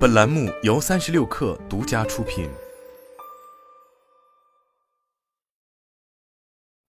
本栏目由三十六氪独家出品。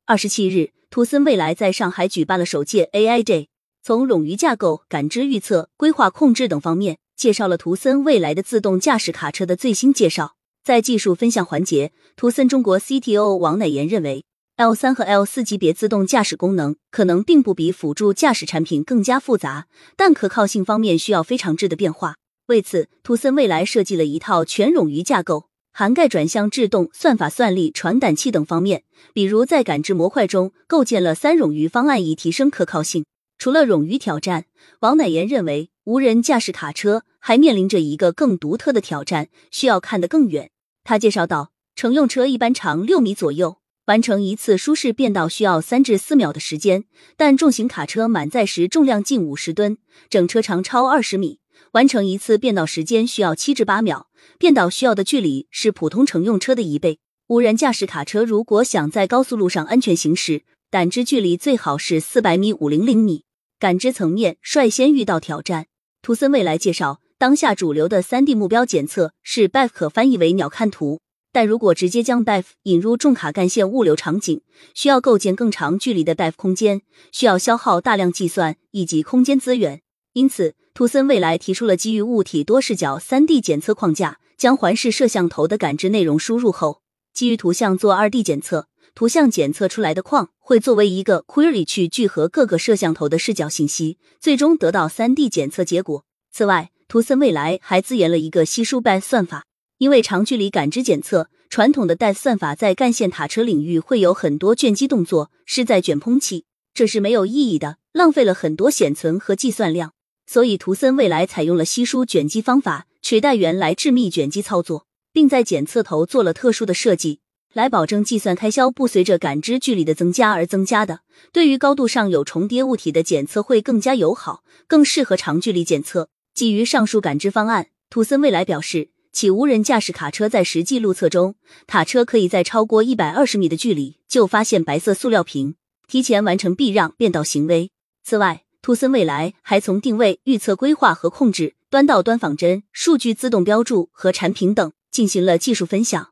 二十七日，图森未来在上海举办了首届 AI Day，从冗余架构、感知预测、规划控制等方面，介绍了图森未来的自动驾驶卡车的最新介绍。在技术分享环节，图森中国 CTO 王乃言认为。L 三和 L 四级别自动驾驶功能可能并不比辅助驾驶产品更加复杂，但可靠性方面需要非常质的变化。为此，图森未来设计了一套全冗余架构，涵盖转向制动、算法算力、传感器等方面。比如，在感知模块中构建了三冗余方案，以提升可靠性。除了冗余挑战，王乃言认为，无人驾驶卡车还面临着一个更独特的挑战，需要看得更远。他介绍到，乘用车一般长六米左右。完成一次舒适变道需要三至四秒的时间，但重型卡车满载时重量近五十吨，整车长超二十米，完成一次变道时间需要七至八秒，变道需要的距离是普通乘用车的一倍。无人驾驶卡车如果想在高速路上安全行驶，感知距离最好是四百米五零零米。感知层面率先遇到挑战。图森未来介绍，当下主流的三 D 目标检测是 b e f 可翻译为鸟瞰图。但如果直接将 DIF 引入重卡干线物流场景，需要构建更长距离的 DIF 空间，需要消耗大量计算以及空间资源。因此，图森未来提出了基于物体多视角 3D 检测框架，将环视摄像头的感知内容输入后，基于图像做 2D 检测。图像检测出来的框会作为一个 query 去聚合各个摄像头的视角信息，最终得到 3D 检测结果。此外，图森未来还自研了一个稀疏 BAF 算法。因为长距离感知检测，传统的 DIF 算法在干线塔车领域会有很多卷积动作，是在卷烹器，这是没有意义的，浪费了很多显存和计算量。所以图森未来采用了稀疏卷积方法，取代原来致密卷积操作，并在检测头做了特殊的设计，来保证计算开销不随着感知距离的增加而增加的。对于高度上有重叠物体的检测会更加友好，更适合长距离检测。基于上述感知方案，图森未来表示。其无人驾驶卡车在实际路测中，卡车可以在超过一百二十米的距离就发现白色塑料瓶，提前完成避让变道行为。此外，图森未来还从定位、预测、规划和控制、端到端仿真、数据自动标注和产品等进行了技术分享。